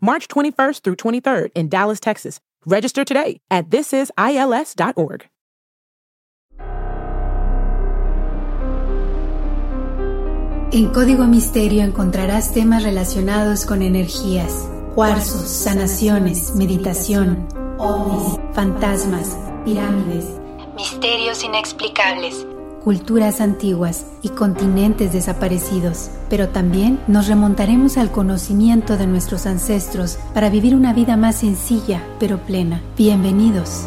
March 21st through 23rd in Dallas, Texas. Register today at thisisils.org. En Código Misterio encontrarás temas relacionados con energías, cuarzos, sanaciones, meditación, ovnis, fantasmas, pirámides, misterios inexplicables, culturas antiguas y continentes desaparecidos. Pero también nos remontaremos al conocimiento de nuestros ancestros para vivir una vida más sencilla pero plena. Bienvenidos.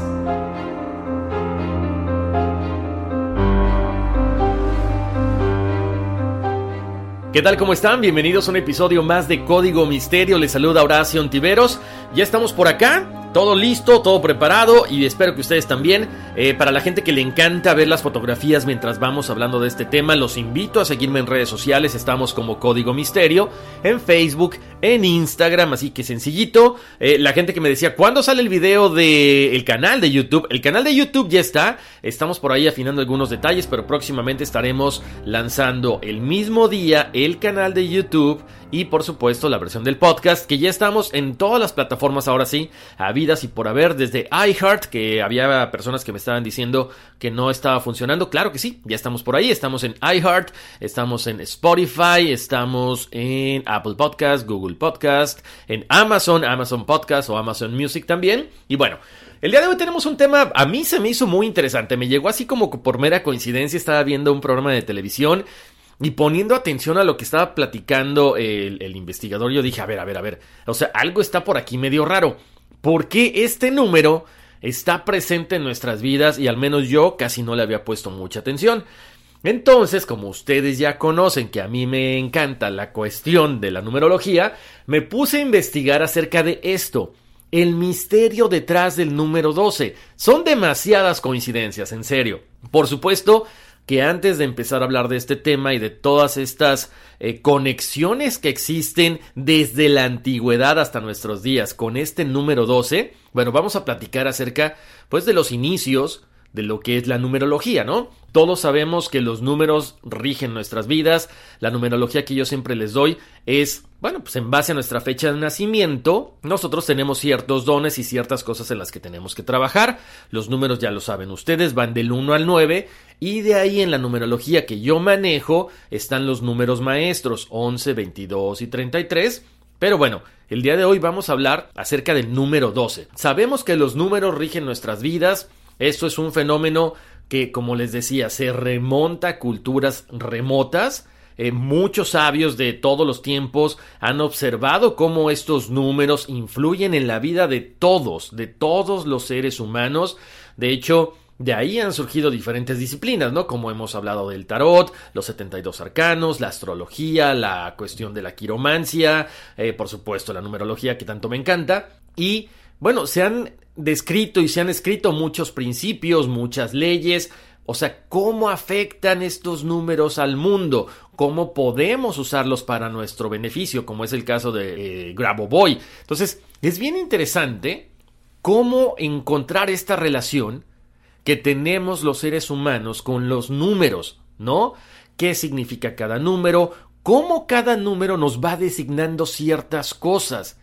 ¿Qué tal? ¿Cómo están? Bienvenidos a un episodio más de Código Misterio. Les saluda Horacio Ontiveros. Ya estamos por acá todo listo, todo preparado y espero que ustedes también. Eh, para la gente que le encanta ver las fotografías mientras vamos hablando de este tema, los invito a seguirme en redes sociales. Estamos como Código Misterio en Facebook, en Instagram, así que sencillito. Eh, la gente que me decía, ¿cuándo sale el video del canal de YouTube? El canal de YouTube ya está. Estamos por ahí afinando algunos detalles, pero próximamente estaremos lanzando el mismo día el canal de YouTube y por supuesto la versión del podcast que ya estamos en todas las plataformas ahora sí, habidas y por haber, desde iHeart, que había personas que me estaban diciendo que no estaba funcionando, claro que sí, ya estamos por ahí, estamos en iHeart, estamos en Spotify, estamos en Apple Podcast, Google Podcast, en Amazon, Amazon Podcast o Amazon Music también, y bueno, el día de hoy tenemos un tema, a mí se me hizo muy interesante, me llegó así como por mera coincidencia, estaba viendo un programa de televisión y poniendo atención a lo que estaba platicando el, investigador, yo dije, a ver, a ver, a ver, o sea, algo está por aquí medio raro. ¿Por qué este número está presente en nuestras vidas y al menos yo casi no le había puesto mucha atención? Entonces, como ustedes ya conocen que a mí me encanta la cuestión de la numerología, me puse a investigar acerca de esto. El misterio detrás del número 12. Son demasiadas coincidencias, en serio. Por supuesto, que antes de empezar a hablar de este tema y de todas estas eh, conexiones que existen desde la antigüedad hasta nuestros días con este número 12, bueno, vamos a platicar acerca pues de los inicios de lo que es la numerología, ¿no? Todos sabemos que los números rigen nuestras vidas. La numerología que yo siempre les doy es, bueno, pues en base a nuestra fecha de nacimiento, nosotros tenemos ciertos dones y ciertas cosas en las que tenemos que trabajar. Los números ya lo saben ustedes, van del 1 al 9 y de ahí en la numerología que yo manejo están los números maestros 11, 22 y 33. Pero bueno, el día de hoy vamos a hablar acerca del número 12. Sabemos que los números rigen nuestras vidas. Esto es un fenómeno que, como les decía, se remonta a culturas remotas. Eh, muchos sabios de todos los tiempos han observado cómo estos números influyen en la vida de todos, de todos los seres humanos. De hecho, de ahí han surgido diferentes disciplinas, ¿no? Como hemos hablado del tarot, los 72 arcanos, la astrología, la cuestión de la quiromancia, eh, por supuesto la numerología que tanto me encanta. Y bueno, se han descrito y se han escrito muchos principios, muchas leyes, o sea, cómo afectan estos números al mundo, cómo podemos usarlos para nuestro beneficio, como es el caso de eh, Grabovoi. Entonces, es bien interesante cómo encontrar esta relación que tenemos los seres humanos con los números, ¿no? ¿Qué significa cada número? ¿Cómo cada número nos va designando ciertas cosas?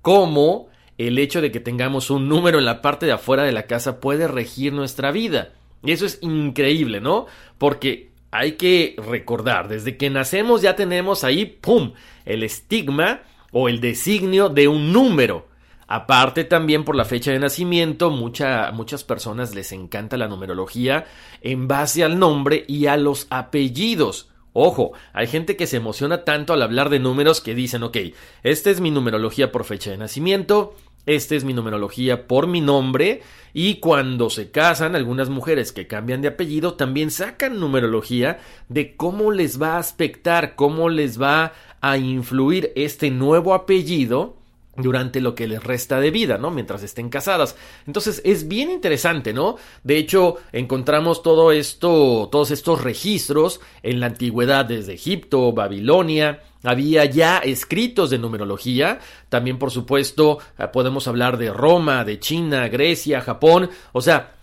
¿Cómo el hecho de que tengamos un número en la parte de afuera de la casa puede regir nuestra vida. Y eso es increíble, ¿no? Porque hay que recordar, desde que nacemos ya tenemos ahí, ¡pum!, el estigma o el designio de un número. Aparte también por la fecha de nacimiento, muchas personas les encanta la numerología en base al nombre y a los apellidos. Ojo, hay gente que se emociona tanto al hablar de números que dicen, ok, esta es mi numerología por fecha de nacimiento, esta es mi numerología por mi nombre. Y cuando se casan algunas mujeres que cambian de apellido también sacan numerología de cómo les va a aspectar, cómo les va a influir este nuevo apellido durante lo que les resta de vida, ¿no? Mientras estén casadas. Entonces es bien interesante, ¿no? De hecho, encontramos todo esto, todos estos registros en la antigüedad desde Egipto, Babilonia, había ya escritos de numerología, también por supuesto eh, podemos hablar de Roma, de China, Grecia, Japón, o sea,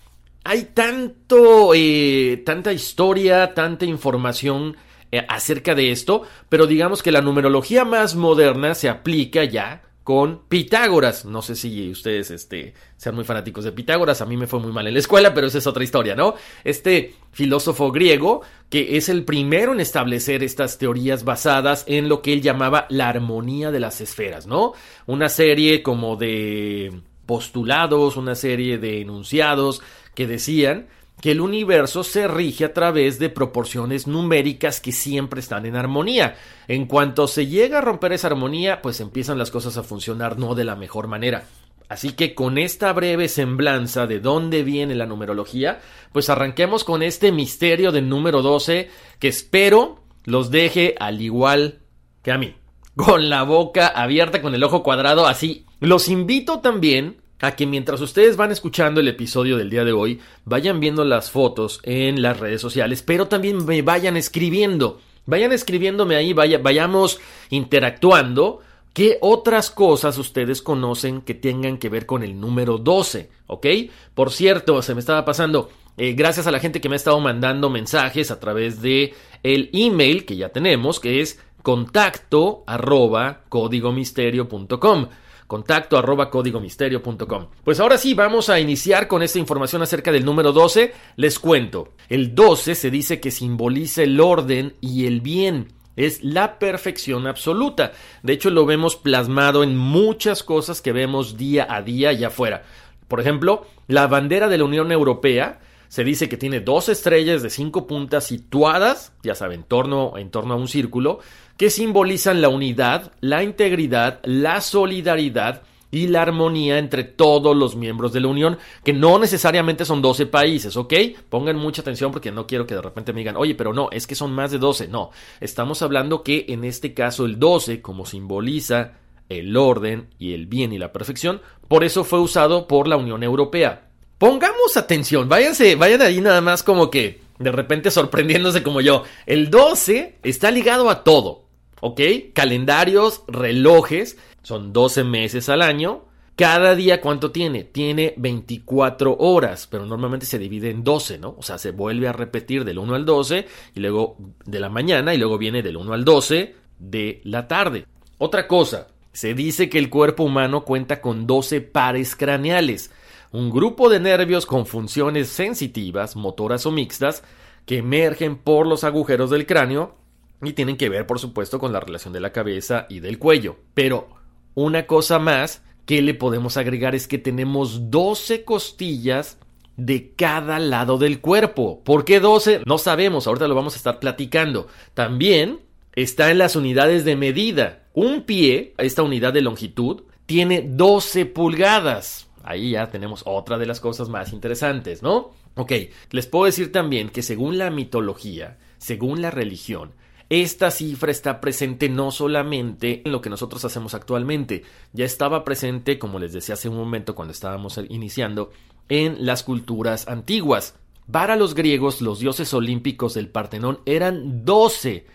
hay tanto, eh, tanta historia, tanta información eh, acerca de esto, pero digamos que la numerología más moderna se aplica ya con Pitágoras. No sé si ustedes este, sean muy fanáticos de Pitágoras, a mí me fue muy mal en la escuela, pero esa es otra historia, ¿no? Este filósofo griego, que es el primero en establecer estas teorías basadas en lo que él llamaba la armonía de las esferas, ¿no? Una serie como de postulados, una serie de enunciados que decían que el universo se rige a través de proporciones numéricas que siempre están en armonía. En cuanto se llega a romper esa armonía, pues empiezan las cosas a funcionar no de la mejor manera. Así que con esta breve semblanza de dónde viene la numerología, pues arranquemos con este misterio del número 12 que espero los deje al igual que a mí. Con la boca abierta, con el ojo cuadrado, así. Los invito también a que mientras ustedes van escuchando el episodio del día de hoy, vayan viendo las fotos en las redes sociales, pero también me vayan escribiendo. Vayan escribiéndome ahí, vayamos interactuando. ¿Qué otras cosas ustedes conocen que tengan que ver con el número 12? ¿Ok? Por cierto, se me estaba pasando. Eh, gracias a la gente que me ha estado mandando mensajes a través de el email que ya tenemos, que es contacto arroba códigomisterio.com contacto arroba códigomisterio.com. Pues ahora sí, vamos a iniciar con esta información acerca del número 12. Les cuento, el 12 se dice que simboliza el orden y el bien. Es la perfección absoluta. De hecho, lo vemos plasmado en muchas cosas que vemos día a día allá afuera. Por ejemplo, la bandera de la Unión Europea se dice que tiene dos estrellas de cinco puntas situadas, ya saben, torno, en torno a un círculo, que simbolizan la unidad, la integridad, la solidaridad y la armonía entre todos los miembros de la Unión, que no necesariamente son 12 países, ¿ok? Pongan mucha atención porque no quiero que de repente me digan, oye, pero no, es que son más de 12. No, estamos hablando que en este caso el 12, como simboliza el orden y el bien y la perfección, por eso fue usado por la Unión Europea. Pongamos atención, váyanse, vayan ahí nada más como que de repente sorprendiéndose como yo. El 12 está ligado a todo. ¿Ok? Calendarios, relojes, son 12 meses al año. Cada día, ¿cuánto tiene? Tiene 24 horas, pero normalmente se divide en 12, ¿no? O sea, se vuelve a repetir del 1 al 12 y luego de la mañana y luego viene del 1 al 12 de la tarde. Otra cosa, se dice que el cuerpo humano cuenta con 12 pares craneales, un grupo de nervios con funciones sensitivas, motoras o mixtas, que emergen por los agujeros del cráneo y tienen que ver, por supuesto, con la relación de la cabeza y del cuello. Pero una cosa más que le podemos agregar es que tenemos 12 costillas de cada lado del cuerpo. ¿Por qué 12? No sabemos, ahorita lo vamos a estar platicando. También está en las unidades de medida. Un pie, esta unidad de longitud, tiene 12 pulgadas. Ahí ya tenemos otra de las cosas más interesantes, ¿no? Ok, les puedo decir también que según la mitología, según la religión, esta cifra está presente no solamente en lo que nosotros hacemos actualmente, ya estaba presente, como les decía hace un momento cuando estábamos iniciando, en las culturas antiguas. Para los griegos, los dioses olímpicos del Partenón eran doce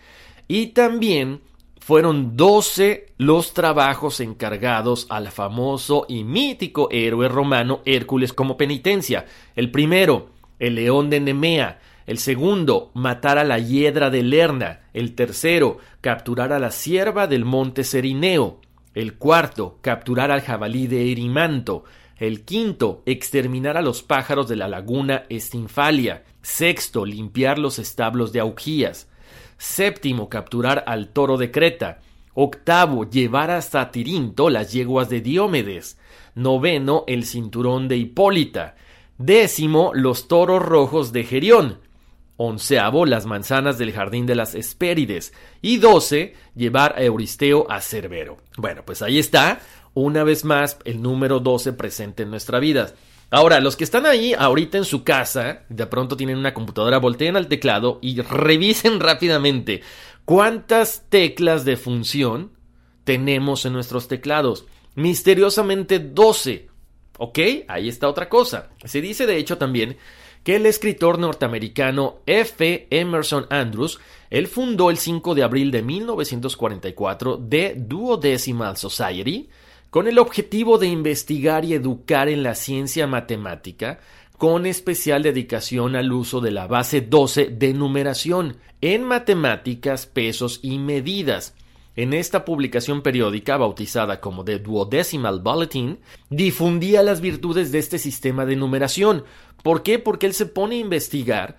y también fueron doce los trabajos encargados al famoso y mítico héroe romano Hércules como penitencia. El primero, el león de Nemea, el segundo, matar a la hiedra de Lerna. El tercero, capturar a la sierva del monte Serineo. El cuarto, capturar al jabalí de Erimanto. El quinto, exterminar a los pájaros de la laguna Estinfalia. Sexto, limpiar los establos de Augías. Séptimo, capturar al toro de Creta. Octavo, llevar hasta Tirinto las yeguas de Diomedes. Noveno, el cinturón de Hipólita. Décimo, los toros rojos de Gerión. Onceavo, las manzanas del jardín de las Hespérides. Y doce, llevar a Euristeo a Cerbero. Bueno, pues ahí está, una vez más, el número 12 presente en nuestra vida. Ahora, los que están ahí ahorita en su casa, de pronto tienen una computadora, volteen al teclado y revisen rápidamente cuántas teclas de función tenemos en nuestros teclados. Misteriosamente 12. ¿Ok? Ahí está otra cosa. Se dice de hecho también que el escritor norteamericano F. Emerson Andrews, él fundó el 5 de abril de 1944 The Duodecimal Society con el objetivo de investigar y educar en la ciencia matemática, con especial dedicación al uso de la base 12 de numeración en matemáticas, pesos y medidas. En esta publicación periódica, bautizada como The Duodecimal Bulletin, difundía las virtudes de este sistema de numeración. ¿Por qué? Porque él se pone a investigar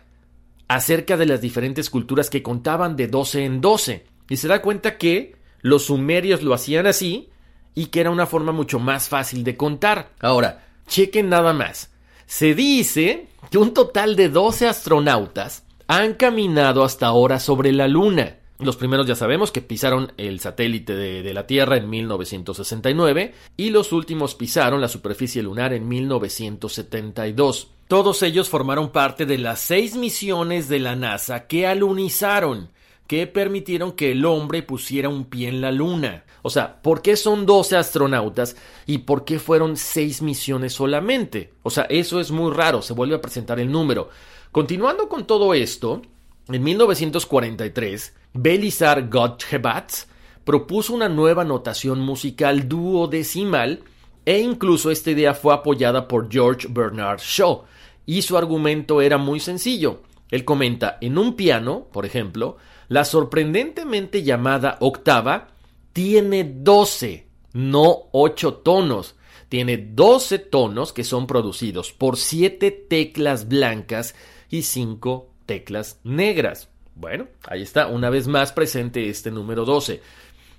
acerca de las diferentes culturas que contaban de 12 en 12 y se da cuenta que los sumerios lo hacían así y que era una forma mucho más fácil de contar. Ahora, chequen nada más. Se dice que un total de 12 astronautas han caminado hasta ahora sobre la Luna. Los primeros ya sabemos que pisaron el satélite de, la Tierra en 1969 y los últimos pisaron la superficie lunar en 1972. Todos ellos formaron parte de las seis misiones de la NASA que alunizaron, que permitieron que el hombre pusiera un pie en la Luna. O sea, ¿por qué son 12 astronautas y por qué fueron seis misiones solamente? O sea, eso es muy raro, se vuelve a presentar el número. Continuando con todo esto, en 1943, Belisar Gottschebats propuso una nueva notación musical duodecimal e incluso esta idea fue apoyada por George Bernard Shaw y su argumento era muy sencillo. Él comenta, en un piano, por ejemplo, la sorprendentemente llamada octava tiene 12, no 8 tonos. Tiene 12 tonos que son producidos por 7 teclas blancas y 5 teclas negras. Bueno, ahí está, una vez más presente este número 12.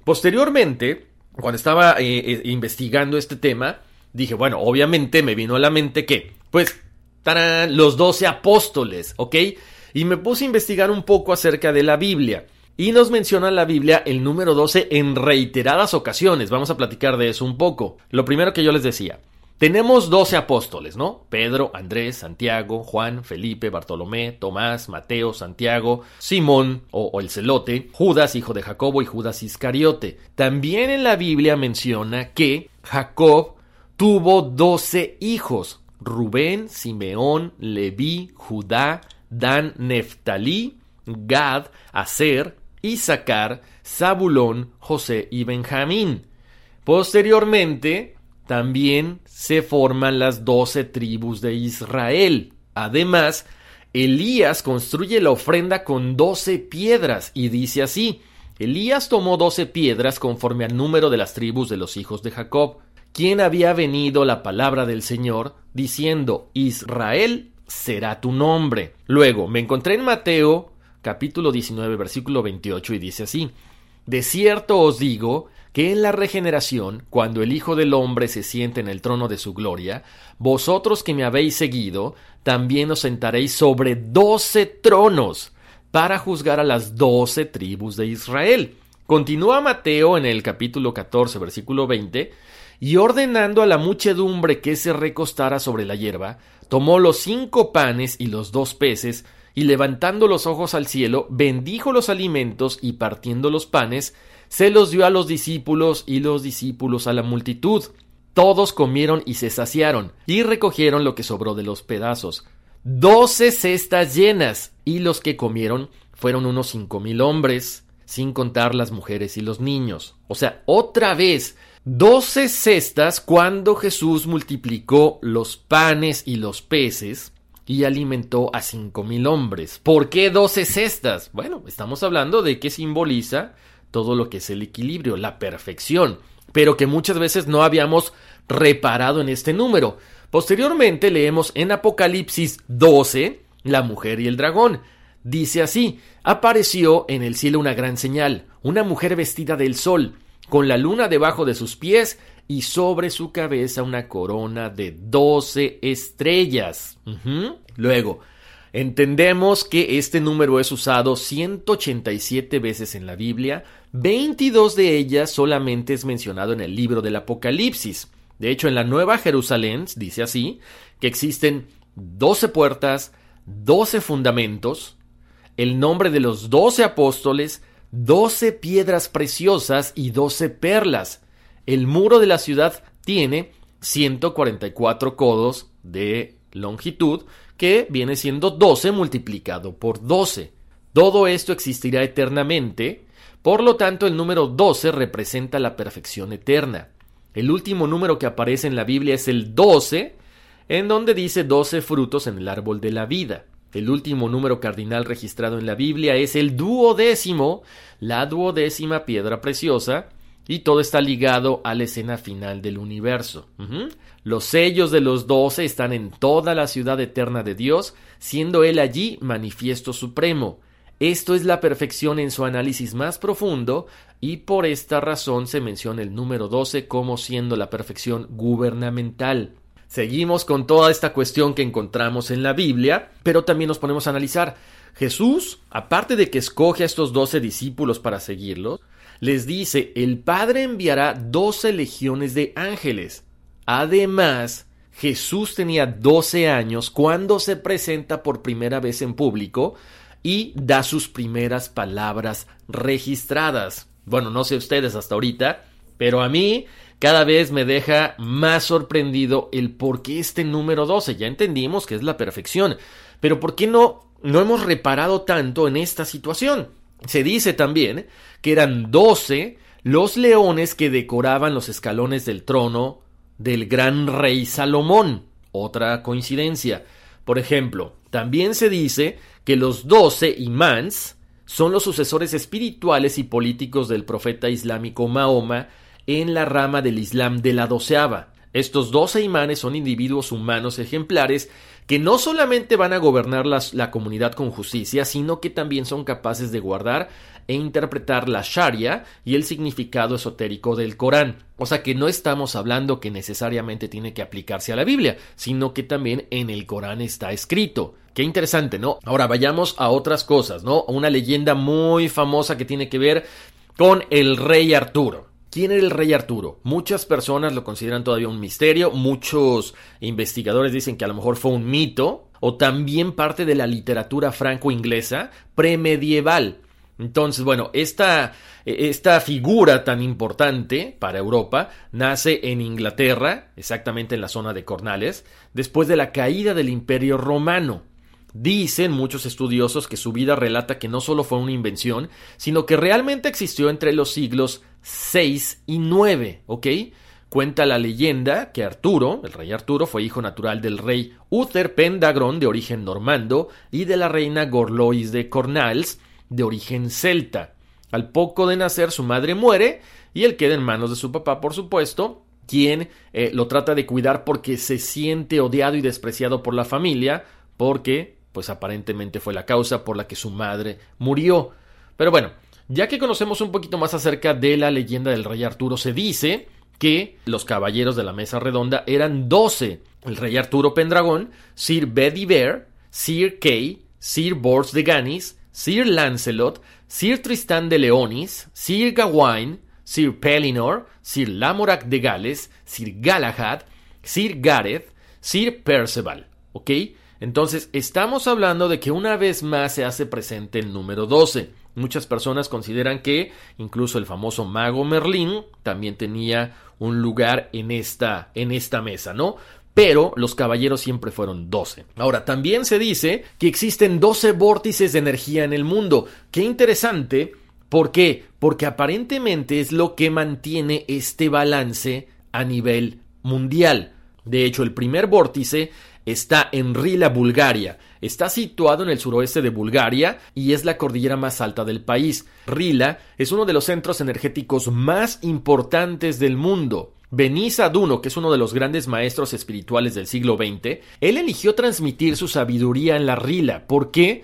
Posteriormente, cuando estaba eh, eh, investigando este tema, dije, bueno, obviamente me vino a la mente que, pues, tarán, los 12 apóstoles, ¿ok? Y me puse a investigar un poco acerca de la Biblia. Y nos menciona la Biblia el número 12 en reiteradas ocasiones. Vamos a platicar de eso un poco. Lo primero que yo les decía, tenemos doce apóstoles, ¿no? Pedro, Andrés, Santiago, Juan, Felipe, Bartolomé, Tomás, Mateo, Santiago, Simón o, el celote, Judas, hijo de Jacobo, y Judas Iscariote. También en la Biblia menciona que Jacob tuvo doce hijos. Rubén, Simeón, Leví, Judá, Dan, Neftalí, Gad, Aser, Isaacar, Zabulón, José y Benjamín. Posteriormente, también se forman las doce tribus de Israel. Además, Elías construye la ofrenda con doce piedras y dice así, Elías tomó doce piedras conforme al número de las tribus de los hijos de Jacob, quien había venido la palabra del Señor, diciendo, Israel será tu nombre. Luego, me encontré en Mateo capítulo 19, versículo 28 y dice así, De cierto os digo, que en la regeneración, cuando el Hijo del Hombre se siente en el trono de su gloria, vosotros que me habéis seguido, también os sentaréis sobre doce tronos para juzgar a las doce tribus de Israel. Continúa Mateo en el capítulo 14, versículo 20, y ordenando a la muchedumbre que se recostara sobre la hierba, tomó los cinco panes y los dos peces, y levantando los ojos al cielo, bendijo los alimentos y partiendo los panes, se los dio a los discípulos y los discípulos a la multitud. Todos comieron y se saciaron, y recogieron lo que sobró de los pedazos. Doce cestas llenas, y los que comieron fueron unos cinco mil hombres, sin contar las mujeres y los niños. O sea, otra vez, doce cestas cuando Jesús multiplicó los panes y los peces y alimentó a cinco mil hombres. ¿Por qué doce cestas? Bueno, estamos hablando de que simboliza todo lo que es el equilibrio, la perfección, pero que muchas veces no habíamos reparado en este número. Posteriormente leemos en Apocalipsis 12, la mujer y el dragón. Dice así, apareció en el cielo una gran señal, una mujer vestida del sol, con la luna debajo de sus pies y sobre su cabeza una corona de doce estrellas. Luego, entendemos que este número es usado 187 veces en la Biblia, 22 de ellas solamente es mencionado en el libro del Apocalipsis. De hecho, en la Nueva Jerusalén dice así, que existen 12 puertas, 12 fundamentos, el nombre de los 12 apóstoles, 12 piedras preciosas y 12 perlas. El muro de la ciudad tiene 144 codos de longitud, que viene siendo 12 multiplicado por 12. Todo esto existirá eternamente, por lo tanto el número 12 representa la perfección eterna. El último número que aparece en la Biblia es el 12, en donde dice 12 frutos en el árbol de la vida. El último número cardinal registrado en la Biblia es el duodécimo, la duodécima piedra preciosa, y todo está ligado a la escena final del universo. Los sellos de los doce están en toda la ciudad eterna de Dios, siendo Él allí manifiesto supremo. Esto es la perfección en su análisis más profundo, y por esta razón se menciona el número 12 como siendo la perfección gubernamental. Seguimos con toda esta cuestión que encontramos en la Biblia, pero también nos ponemos a analizar. Jesús, aparte de que escoge a estos doce discípulos para seguirlos, les dice, el Padre enviará doce legiones de ángeles. Además, Jesús tenía doce años cuando se presenta por primera vez en público y da sus primeras palabras registradas. Bueno, no sé ustedes hasta ahorita, pero a mí cada vez me deja más sorprendido el por qué este número 12. Ya entendimos que es la perfección, pero ¿por qué no, no hemos reparado tanto en esta situación? Se dice también que eran 12 los leones que decoraban los escalones del trono del gran rey Salomón. Otra coincidencia. Por ejemplo, también se dice que los doce imams son los sucesores espirituales y políticos del profeta islámico Mahoma en la rama del Islam de la doceava. Estos doce imanes son individuos humanos ejemplares que no solamente van a gobernar la comunidad con justicia, sino que también son capaces de guardar e interpretar la Sharia y el significado esotérico del Corán. O sea que no estamos hablando que necesariamente tiene que aplicarse a la Biblia, sino que también en el Corán está escrito. Qué interesante, ¿no? Ahora vayamos a otras cosas, ¿no? Una leyenda muy famosa que tiene que ver con el rey Arturo. ¿Quién era el rey Arturo? Muchas personas lo consideran todavía un misterio, muchos investigadores dicen que a lo mejor fue un mito o también parte de la literatura franco-inglesa premedieval. Entonces, bueno, esta, esta figura tan importante para Europa nace en Inglaterra, exactamente en la zona de Cornales, después de la caída del Imperio Romano. Dicen muchos estudiosos que su vida relata que no solo fue una invención, sino que realmente existió entre los siglos 6 y 9, ¿ok? Cuenta la leyenda que Arturo, el rey Arturo, fue hijo natural del rey Uther Pendragon de origen normando y de la reina Gorlois de Cornals de origen celta. Al poco de nacer su madre muere y él queda en manos de su papá, por supuesto, quien eh, lo trata de cuidar porque se siente odiado y despreciado por la familia, porque pues aparentemente fue la causa por la que su madre murió. Pero bueno, ya que conocemos un poquito más acerca de la leyenda del rey Arturo, se dice que los caballeros de la mesa redonda eran doce. El rey Arturo Pendragón, Sir Bedivere, Sir Kay, Sir Bors de Ganis, Sir Lancelot, Sir Tristán de Leonis, Sir Gawain, Sir Pellinor, Sir Lamorak de Gales, Sir Galahad, Sir Gareth, Sir Perceval. ¿Ok? Entonces, estamos hablando de que una vez más se hace presente el número 12. Muchas personas consideran que incluso el famoso mago Merlín también tenía un lugar en esta, en esta mesa, ¿no? Pero los caballeros siempre fueron 12. Ahora, también se dice que existen 12 vórtices de energía en el mundo. Qué interesante. ¿Por qué? Porque aparentemente es lo que mantiene este balance a nivel mundial. De hecho, el primer vórtice está en Rila, Bulgaria. Está situado en el suroeste de Bulgaria y es la cordillera más alta del país. Rila es uno de los centros energéticos más importantes del mundo. Benisa Duno, que es uno de los grandes maestros espirituales del siglo XX, él eligió transmitir su sabiduría en la Rila. ¿Por qué?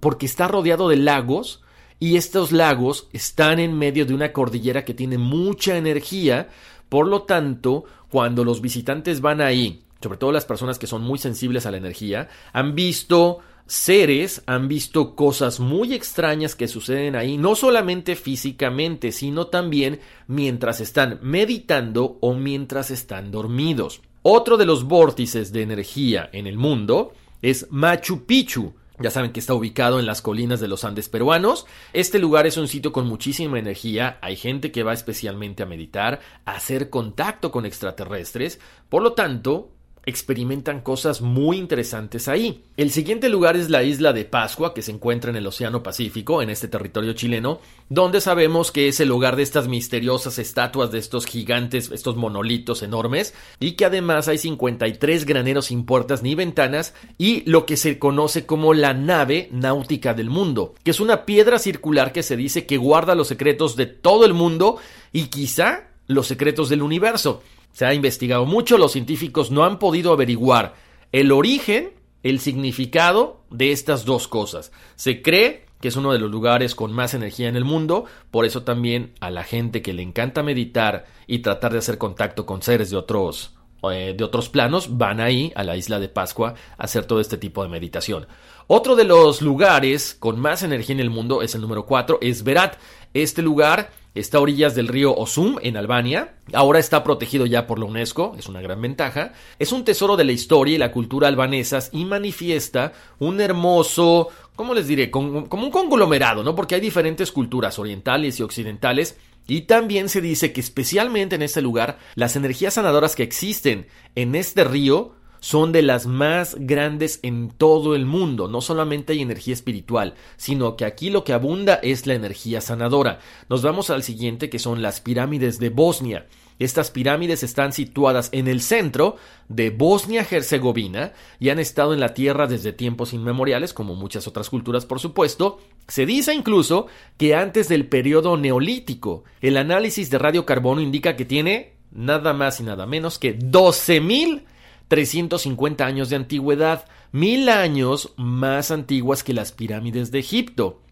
Porque está rodeado de lagos y estos lagos están en medio de una cordillera que tiene mucha energía, por lo tanto, cuando los visitantes van ahí, sobre todo las personas que son muy sensibles a la energía, han visto seres han visto cosas muy extrañas que suceden ahí, no solamente físicamente, sino también mientras están meditando o mientras están dormidos. Otro de los vórtices de energía en el mundo es Machu Picchu. Ya saben que está ubicado en las colinas de los Andes peruanos. Este lugar es un sitio con muchísima energía. Hay gente que va especialmente a meditar, a hacer contacto con extraterrestres. Por lo tanto, experimentan cosas muy interesantes ahí. El siguiente lugar es la isla de Pascua, que se encuentra en el Océano Pacífico, en este territorio chileno, donde sabemos que es el hogar de estas misteriosas estatuas de estos gigantes, estos monolitos enormes, y que además hay 53 graneros sin puertas ni ventanas, y lo que se conoce como la nave náutica del mundo, que es una piedra circular que se dice que guarda los secretos de todo el mundo y quizá los secretos del universo. Se ha investigado mucho, los científicos no han podido averiguar el origen, el significado de estas dos cosas. Se cree que es uno de los lugares con más energía en el mundo, por eso también a la gente que le encanta meditar y tratar de hacer contacto con seres de otros eh, de otros planos van ahí a la isla de Pascua a hacer todo este tipo de meditación. Otro de los lugares con más energía en el mundo es el número 4, es Berat. Este lugar Está a orillas del río Osum, en Albania. Ahora está protegido ya por la UNESCO, es una gran ventaja. Es un tesoro de la historia y la cultura albanesas y manifiesta un hermoso, ¿cómo les diré? Como, un conglomerado, ¿no? Porque hay diferentes culturas orientales y occidentales. Y también se dice que especialmente en este lugar, las energías sanadoras que existen en este río son de las más grandes en todo el mundo. No solamente hay energía espiritual, sino que aquí lo que abunda es la energía sanadora. Nos vamos al siguiente que son las pirámides de Bosnia. Estas pirámides están situadas en el centro de Bosnia-Herzegovina y han estado en la tierra desde tiempos inmemoriales, como muchas otras culturas, por supuesto. Se dice incluso que antes del periodo neolítico, el análisis de radiocarbono indica que tiene nada más y nada menos que 12.000 350 años de antigüedad, mil años más antiguas que las pirámides de Egipto.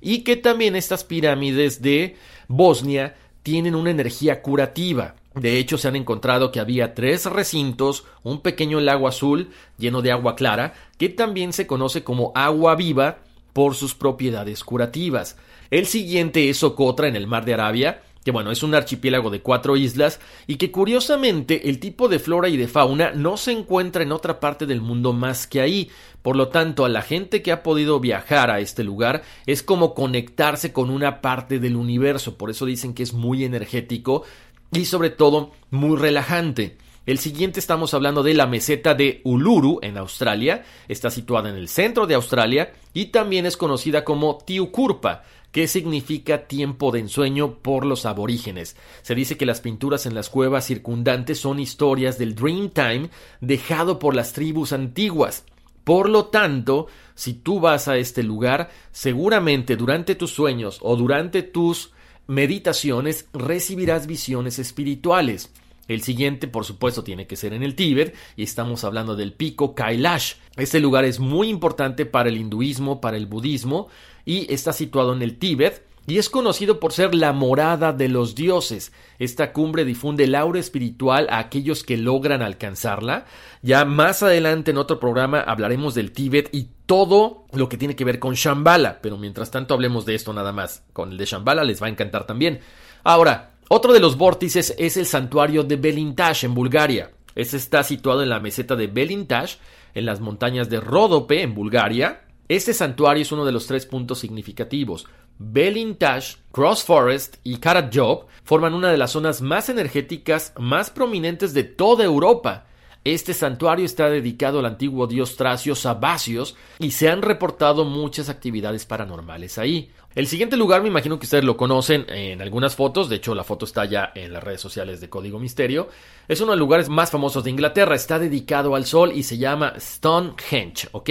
Y que también estas pirámides de Bosnia tienen una energía curativa. De hecho, se han encontrado que había tres recintos, un pequeño lago azul lleno de agua clara, que también se conoce como agua viva por sus propiedades curativas. El siguiente es Socotra en el mar de Arabia, que bueno, es un archipiélago de cuatro islas y que curiosamente el tipo de flora y de fauna no se encuentra en otra parte del mundo más que ahí. Por lo tanto, a la gente que ha podido viajar a este lugar es como conectarse con una parte del universo. Por eso dicen que es muy energético y sobre todo muy relajante. El siguiente estamos hablando de la meseta de Uluru en Australia. Está situada en el centro de Australia y también es conocida como Tiucurpa que significa tiempo de ensueño por los aborígenes. Se dice que las pinturas en las cuevas circundantes son historias del Dreamtime dejado por las tribus antiguas. Por lo tanto, si tú vas a este lugar, seguramente durante tus sueños o durante tus meditaciones recibirás visiones espirituales. El siguiente, por supuesto, tiene que ser en el Tíbet y estamos hablando del pico Kailash. Este lugar es muy importante para el hinduismo, para el budismo y está situado en el Tíbet y es conocido por ser la morada de los dioses. Esta cumbre difunde el aura espiritual a aquellos que logran alcanzarla. Ya más adelante en otro programa hablaremos del Tíbet y todo lo que tiene que ver con Shambhala, pero mientras tanto hablemos de esto nada más. Con el de Shambhala les va a encantar también. Ahora, otro de los vórtices es el santuario de Belintash en Bulgaria. Este está situado en la meseta de Belintash, en las montañas de Ródope, en Bulgaria. Este santuario es uno de los tres puntos significativos. Belintash, Cross Forest y Karadjob forman una de las zonas más energéticas más prominentes de toda Europa. Este santuario está dedicado al antiguo dios tracio Sabasios y se han reportado muchas actividades paranormales ahí. El siguiente lugar me imagino que ustedes lo conocen en algunas fotos, de hecho la foto está ya en las redes sociales de Código Misterio. Es uno de los lugares más famosos de Inglaterra, está dedicado al sol y se llama Stonehenge, ¿ok?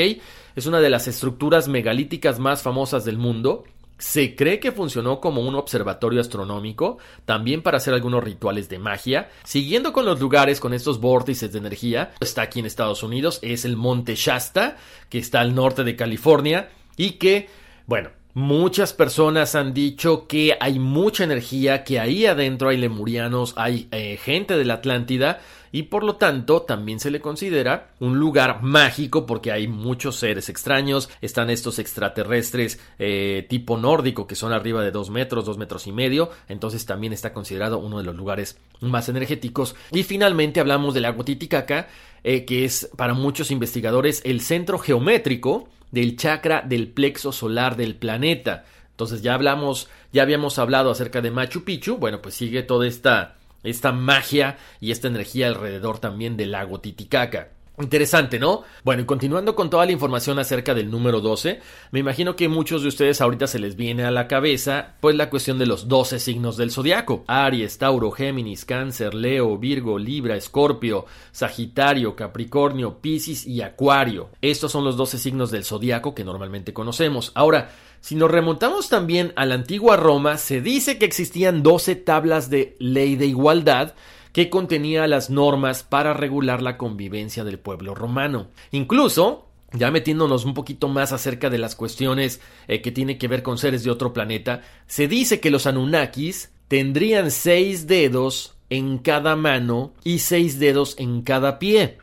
Es una de las estructuras megalíticas más famosas del mundo. Se cree que funcionó como un observatorio astronómico, también para hacer algunos rituales de magia. Siguiendo con los lugares con estos vórtices de energía, está aquí en Estados Unidos, es el Monte Shasta, que está al norte de California y que, bueno, Muchas personas han dicho que hay mucha energía, que ahí adentro hay lemurianos, hay eh, gente de la Atlántida y por lo tanto también se le considera un lugar mágico porque hay muchos seres extraños, están estos extraterrestres eh, tipo nórdico que son arriba de dos metros, dos metros y medio, entonces también está considerado uno de los lugares más energéticos. Y finalmente hablamos del lago Titicaca, eh, que es para muchos investigadores el centro geométrico del chakra del plexo solar del planeta. Entonces ya hablamos, ya habíamos hablado acerca de Machu Picchu, bueno, pues sigue toda esta, esta magia y esta energía alrededor también del lago Titicaca. Interesante, ¿no? Bueno, y continuando con toda la información acerca del número 12, me imagino que muchos de ustedes ahorita se les viene a la cabeza, pues la cuestión de los 12 signos del zodiaco: Aries, Tauro, Géminis, Cáncer, Leo, Virgo, Libra, Escorpio, Sagitario, Capricornio, Piscis y Acuario. Estos son los 12 signos del zodiaco que normalmente conocemos. Ahora, si nos remontamos también a la antigua Roma, se dice que existían 12 tablas de ley de igualdad que contenía las normas para regular la convivencia del pueblo romano. Incluso, ya metiéndonos un poquito más acerca de las cuestiones eh, que tiene que ver con seres de otro planeta, se dice que los Anunnakis tendrían seis dedos en cada mano y seis dedos en cada pie.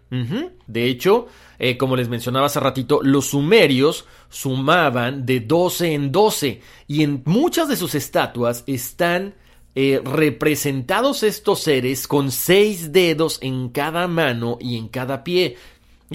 De hecho, eh, como les mencionaba hace ratito, los sumerios sumaban de 12 en 12 y en muchas de sus estatuas están eh, representados estos seres con seis dedos en cada mano y en cada pie.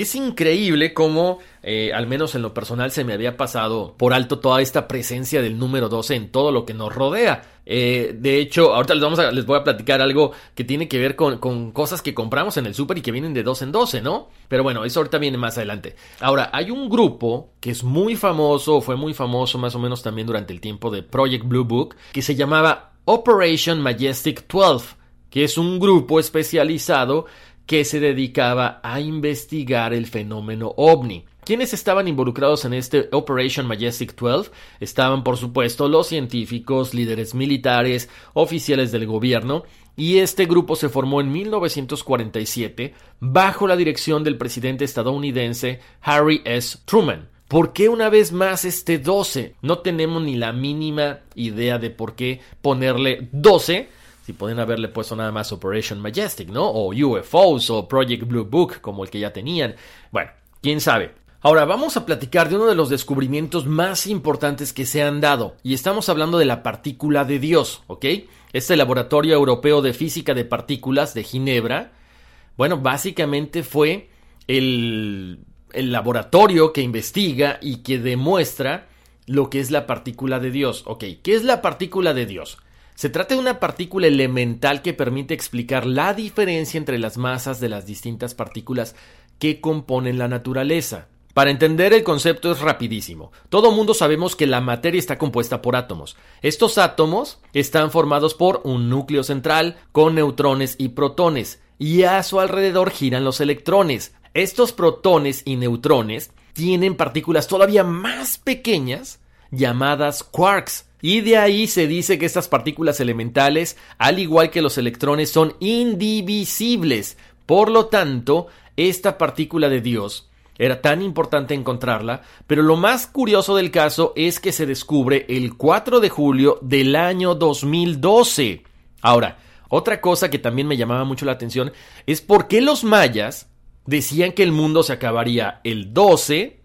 Es increíble cómo, eh, al menos en lo personal, se me había pasado por alto toda esta presencia del número 12 en todo lo que nos rodea. Eh, de hecho, ahorita les, vamos a, les voy a platicar algo que tiene que ver con, con cosas que compramos en el súper y que vienen de 12 en 12, ¿no? Pero bueno, eso ahorita viene más adelante. Ahora, hay un grupo que es muy famoso, fue muy famoso más o menos también durante el tiempo de Project Blue Book, que se llamaba Operation Majestic 12, que es un grupo especializado que se dedicaba a investigar el fenómeno ovni. ¿Quiénes estaban involucrados en este Operation Majestic 12? Estaban, por supuesto, los científicos, líderes militares, oficiales del gobierno, y este grupo se formó en 1947 bajo la dirección del presidente estadounidense Harry S. Truman. ¿Por qué una vez más este 12? No tenemos ni la mínima idea de por qué ponerle 12. Si pueden haberle puesto nada más Operation Majestic, ¿no? O UFOs o Project Blue Book como el que ya tenían. Bueno, quién sabe. Ahora vamos a platicar de uno de los descubrimientos más importantes que se han dado, y estamos hablando de la partícula de Dios, ¿ok? Este laboratorio europeo de física de partículas de Ginebra, bueno, básicamente fue el el laboratorio que investiga y que demuestra lo que es la partícula de Dios. Ok, ¿qué es la partícula de Dios? Se trata de una partícula elemental que permite explicar la diferencia entre las masas de las distintas partículas que componen la naturaleza. Para entender el concepto es rapidísimo. Todo mundo sabemos que la materia está compuesta por átomos. Estos átomos están formados por un núcleo central con neutrones y protones, y a su alrededor giran los electrones. Estos protones y neutrones tienen partículas todavía más pequeñas llamadas quarks. Y de ahí se dice que estas partículas elementales, al igual que los electrones, son indivisibles. Por lo tanto, esta partícula de Dios era tan importante encontrarla, pero lo más curioso del caso es que se descubre el 4 de julio del año 2012. Ahora, otra cosa que también me llamaba mucho la atención es por qué los mayas decían que el mundo se acabaría el 12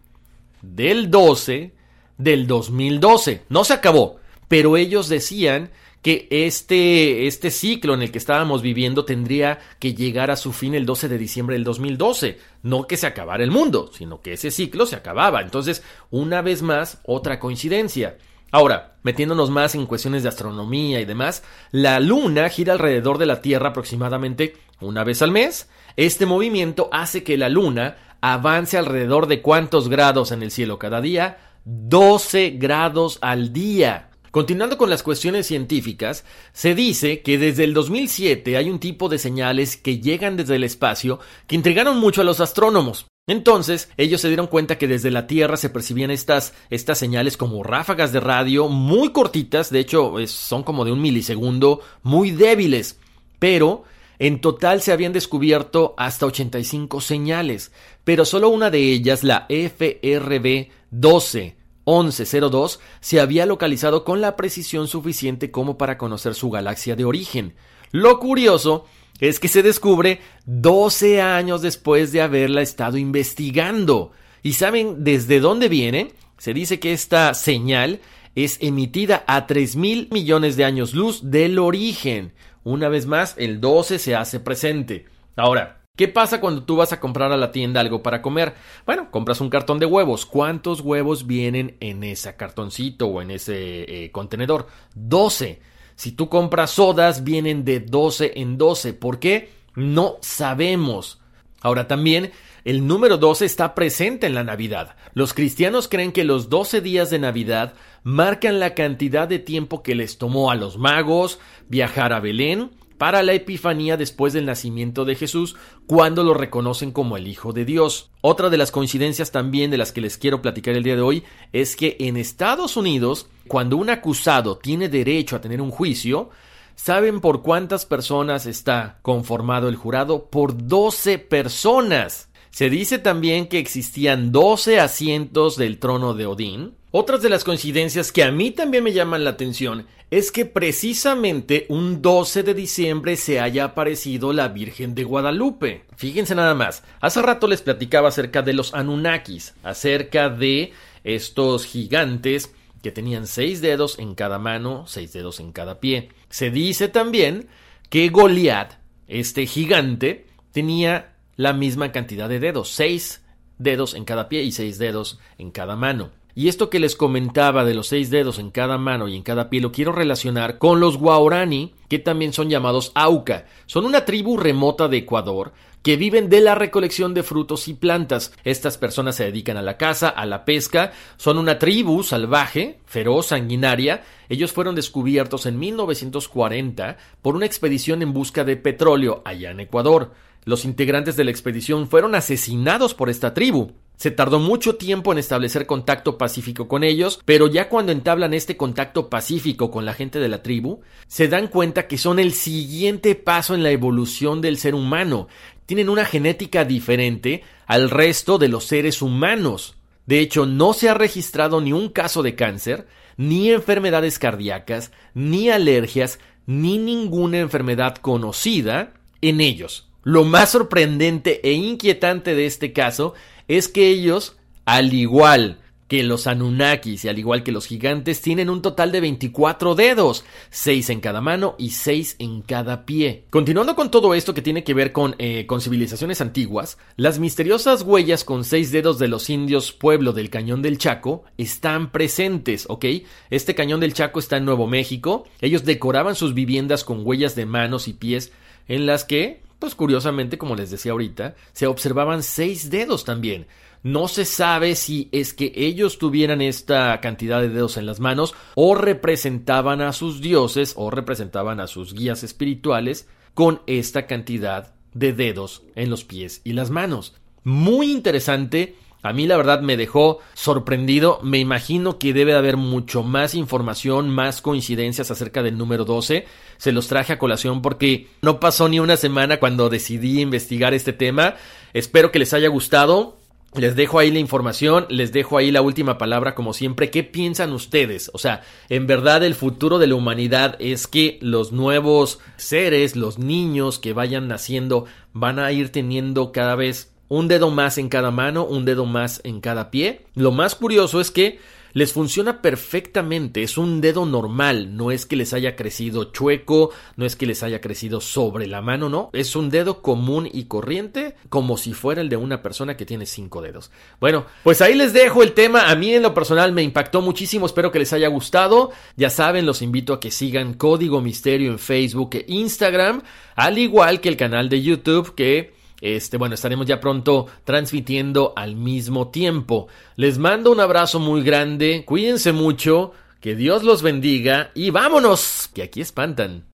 del 12 del 2012. No se acabó, pero ellos decían que este, este ciclo en el que estábamos viviendo tendría que llegar a su fin el 12 de diciembre del 2012. No que se acabara el mundo, sino que ese ciclo se acababa. Entonces, una vez más, otra coincidencia. Ahora, metiéndonos más en cuestiones de astronomía y demás, la Luna gira alrededor de la Tierra aproximadamente una vez al mes este movimiento hace que la Luna avance alrededor de cuántos grados en el cielo cada día? 12 grados al día. Continuando con las cuestiones científicas, se dice que desde el 2007 hay un tipo de señales que llegan desde el espacio que intrigaron mucho a los astrónomos. Entonces, ellos se dieron cuenta que desde la Tierra se percibían estas, estas señales como ráfagas de radio muy cortitas, de hecho son como de un milisegundo, muy débiles, pero en total se habían descubierto hasta 85 señales, pero solo una de ellas, la FRB 12 1102 se había localizado con la precisión suficiente como para conocer su galaxia de origen. Lo curioso es que se descubre 12 años después de haberla estado investigando. ¿Y saben desde dónde viene? Se dice que esta señal es emitida a 3 mil millones de años luz del origen. Una vez más, el 12 se hace presente. Ahora, ¿Qué pasa cuando tú vas a comprar a la tienda algo para comer? Bueno, compras un cartón de huevos. ¿Cuántos huevos vienen en ese cartoncito o en ese eh, contenedor? 12. Si tú compras sodas, vienen de 12 en 12. ¿Por qué? No sabemos. Ahora también, el número 12 está presente en la Navidad. Los cristianos creen que los 12 días de Navidad marcan la cantidad de tiempo que les tomó a los magos viajar a Belén para la Epifanía después del nacimiento de Jesús, cuando lo reconocen como el Hijo de Dios. Otra de las coincidencias también de las que les quiero platicar el día de hoy es que en Estados Unidos, cuando un acusado tiene derecho a tener un juicio, ¿saben por cuántas personas está conformado el jurado? Por 12 personas. Se dice también que existían 12 asientos del trono de Odín, otras de las coincidencias que a mí también me llaman la atención es que precisamente un 12 de diciembre se haya aparecido la Virgen de Guadalupe. Fíjense nada más, hace rato les platicaba acerca de los Anunnakis, acerca de estos gigantes que tenían seis dedos en cada mano, seis dedos en cada pie. Se dice también que Goliat, este gigante, tenía la misma cantidad de dedos, seis dedos en cada pie y seis dedos en cada mano. Y esto que les comentaba de los seis dedos en cada mano y en cada pie lo quiero relacionar con los Guaorani, que también son llamados Auca. Son una tribu remota de Ecuador que viven de la recolección de frutos y plantas. Estas personas se dedican a la caza, a la pesca, son una tribu salvaje, feroz, sanguinaria. Ellos fueron descubiertos en 1940 por una expedición en busca de petróleo allá en Ecuador. Los integrantes de la expedición fueron asesinados por esta tribu. Se tardó mucho tiempo en establecer contacto pacífico con ellos, pero ya cuando entablan este contacto pacífico con la gente de la tribu, se dan cuenta que son el siguiente paso en la evolución del ser humano. Tienen una genética diferente al resto de los seres humanos. De hecho, no se ha registrado ni un caso de cáncer, ni enfermedades cardíacas, ni alergias, ni ninguna enfermedad conocida en ellos. Lo más sorprendente e inquietante de este caso es que ellos, al igual que los Anunnakis y al igual que los gigantes, tienen un total de 24 dedos, 6 en cada mano y 6 en cada pie. Continuando con todo esto que tiene que ver con, eh, civilizaciones antiguas, las misteriosas huellas con 6 dedos de los indios pueblo del Cañón del Chaco están presentes, ¿ok? Este Cañón del Chaco está en Nuevo México, ellos decoraban sus viviendas con huellas de manos y pies en las que pues curiosamente, como les decía ahorita, se observaban seis dedos también. No se sabe si es que ellos tuvieran esta cantidad de dedos en las manos o representaban a sus dioses o representaban a sus guías espirituales con esta cantidad de dedos en los pies y las manos. Muy interesante a mí la verdad me dejó sorprendido. Me imagino que debe de haber mucho más información, más coincidencias acerca del número 12. Se los traje a colación porque no pasó ni una semana cuando decidí investigar este tema. Espero que les haya gustado. Les dejo ahí la información, les dejo ahí la última palabra como siempre. ¿Qué piensan ustedes? O sea, en verdad el futuro de la humanidad es que los nuevos seres, los niños que vayan naciendo, van a ir teniendo cada vez un dedo más en cada mano, un dedo más en cada pie. Lo más curioso es que les funciona perfectamente, es un dedo normal, no es que les haya crecido chueco, no es que les haya crecido sobre la mano, no, es un dedo común y corriente, como si fuera el de una persona que tiene cinco dedos. Bueno, pues ahí les dejo el tema, a mí en lo personal me impactó muchísimo, espero que les haya gustado, ya saben, los invito a que sigan Código Misterio en Facebook e Instagram, al igual que el canal de YouTube que este, bueno, estaremos ya pronto transmitiendo al mismo tiempo. Les mando un abrazo muy grande, cuídense mucho, que Dios los bendiga y vámonos, que aquí espantan.